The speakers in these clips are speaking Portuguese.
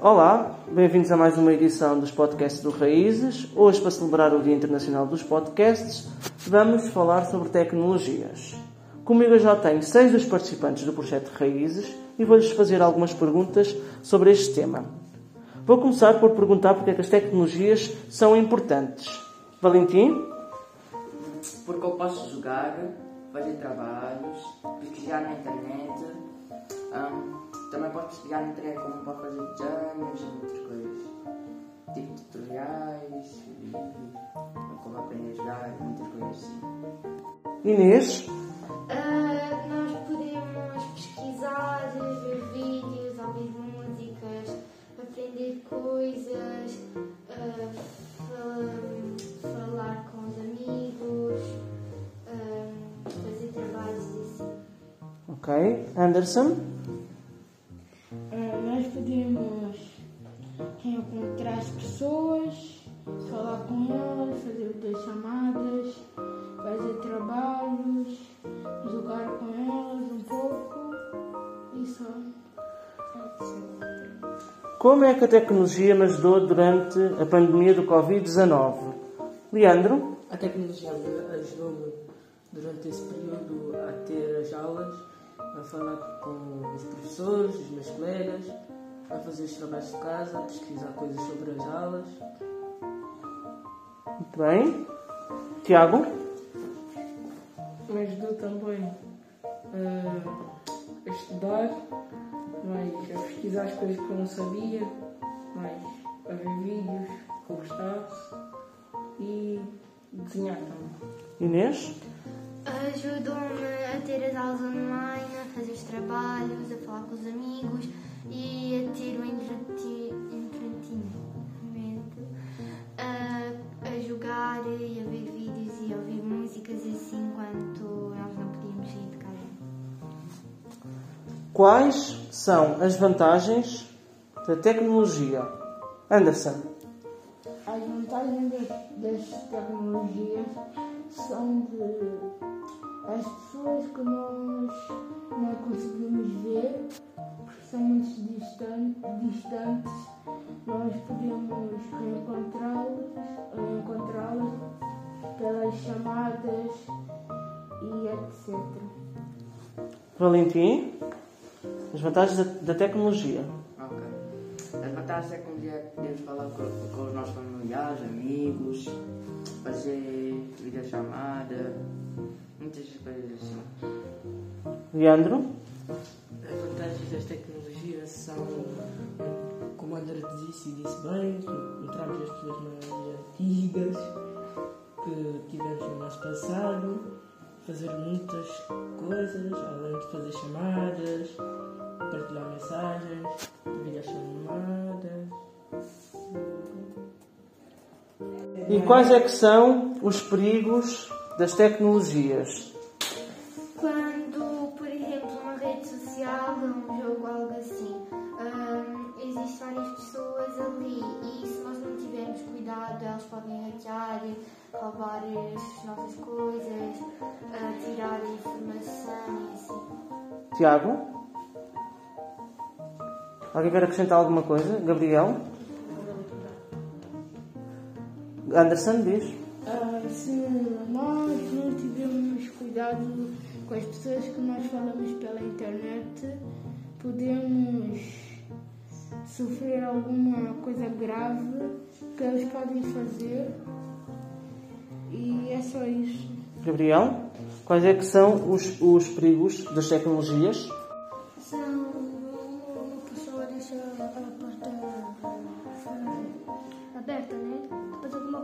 Olá, bem-vindos a mais uma edição dos podcasts do Raízes. Hoje, para celebrar o Dia Internacional dos Podcasts, vamos falar sobre tecnologias. Comigo eu já tenho seis dos participantes do projeto Raízes e vou-lhes fazer algumas perguntas sobre este tema. Vou começar por perguntar porque é que as tecnologias são importantes. Valentim? Porque eu posso jogar, fazer trabalhos, pesquisar na internet. hum, também posso pesquisar na internet como para fazer desenhos e outras coisas. Tipo tutoriais, e como aprender a jogar, muitas coisas assim. Inês? Ah, nós podemos pesquisar, ver vídeos, ouvir músicas, aprender coisas, fal- falar com os amigos, ah, fazer trabalhos e assim. Ok. Anderson? Encontrar as pessoas, falar com elas, fazer outras chamadas, fazer trabalhos, jogar com elas um pouco e só. Como é que a tecnologia me ajudou durante a pandemia do Covid-19? Leandro? A tecnologia me ajudou-me durante esse período a ter as aulas, a falar com os professores, os meus colegas, a fazer os trabalhos de casa, a pesquisar coisas sobre as aulas. Muito bem. Tiago? me ajudou também a estudar, mais a pesquisar as coisas que eu não sabia, mais a ver vídeos que eu gostasse e desenhar também. Inês? Ajudou-me a ter as aulas online, a fazer os trabalhos, a falar com os amigos e a ter o entretenimento, a, a jogar e a ver vídeos e a ouvir músicas assim enquanto nós não podíamos sair de casa. Quais são as vantagens da tecnologia? Anderson? As vantagens das tecnologias são de as pessoas que nós não conseguimos ver, porque são muito distan- distantes, nós podemos reencontrá-los, encontrá-los pelas chamadas e etc. Valentim? As vantagens da, da tecnologia. Ok. As vantagens é que um dia podemos falar com, com os nossos familiares, amigos, fazer videochamada, muitas coisas assim. Leandro? As vantagens das tecnologias são, como a André disse e disse bem, que encontramos as pessoas mais antigas que tivemos no nosso passado, fazer muitas coisas, além de fazer chamadas, partilhar mensagens, videochamadas. E quais é que são os perigos das tecnologias? Quando, por exemplo, uma rede social, um jogo, algo assim, hum, existem várias pessoas ali e se nós não tivermos cuidado, elas podem hackear, roubar as nossas coisas, ah, tirar informação e assim. Tiago? Alguém quer acrescentar alguma coisa? Gabriel? Anderson, diz. Se nós não tivermos cuidado com as pessoas que nós falamos pela internet, podemos sofrer alguma coisa grave que eles podem fazer. E é só isso. Gabriel? Quais é que são os, os perigos das tecnologias?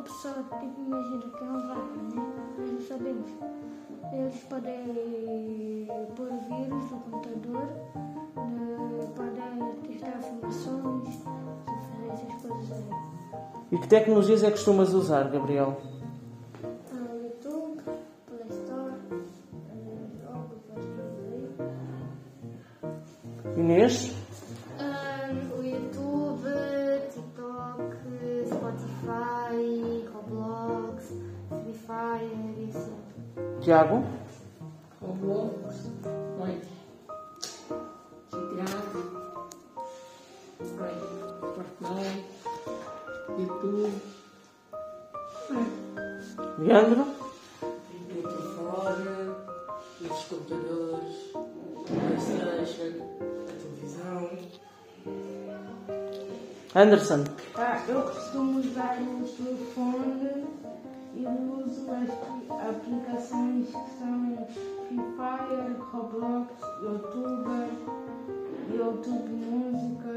Pessoa, tipo, imagina que é um vaca, né? Nós não sabemos. Eles podem pôr vírus no computador, né? podem testar informações, fazer essas coisas aí. E que tecnologias é que costumas usar, Gabriel? Ah, Tiago? Roblox, mais GTA, por aí. YouTube. Leandro? E por fora, os computadores, Playstation, a televisão. Anderson? Ah, eu costumo usar o telefone e uso as aplicações que são Free Fire, Roblox, YouTuber, YouTube Música,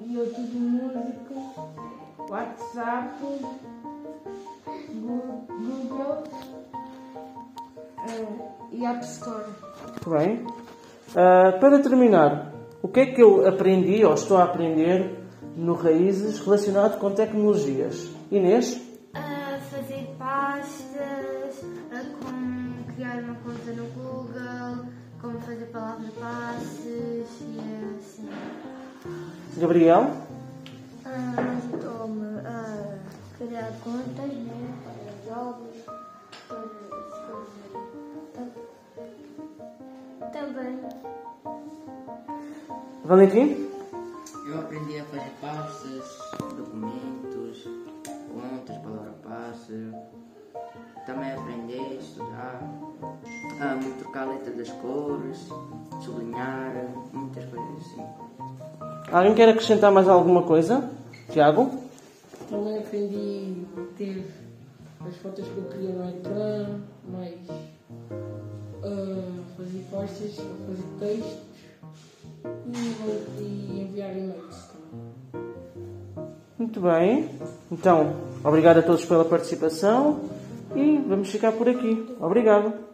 YouTube Música, WhatsApp, Google eh, e App Store. Bem. Ah, para terminar, o que é que eu aprendi ou estou a aprender no Raízes relacionado com tecnologias? Inês? Conta no Google, como fazer palavra-passes e assim. Gabriel? Ajudou-me a criar contas né, para jogos, para escrever. Também. Valentim? Eu aprendi a fazer pastas, documentos, contas, palavra-passe. Também aprendi a estudar, a trocar a letra das cores, sublinhar, muitas coisas assim. Alguém quer acrescentar mais alguma coisa? Tiago? Também aprendi a ter as fotos que eu queria no ecrã, mais ah, fazer pastas, fazer textos e, e enviar e-mails também. Muito bem. Então, obrigado a todos pela participação e vamos ficar por aqui. Obrigado.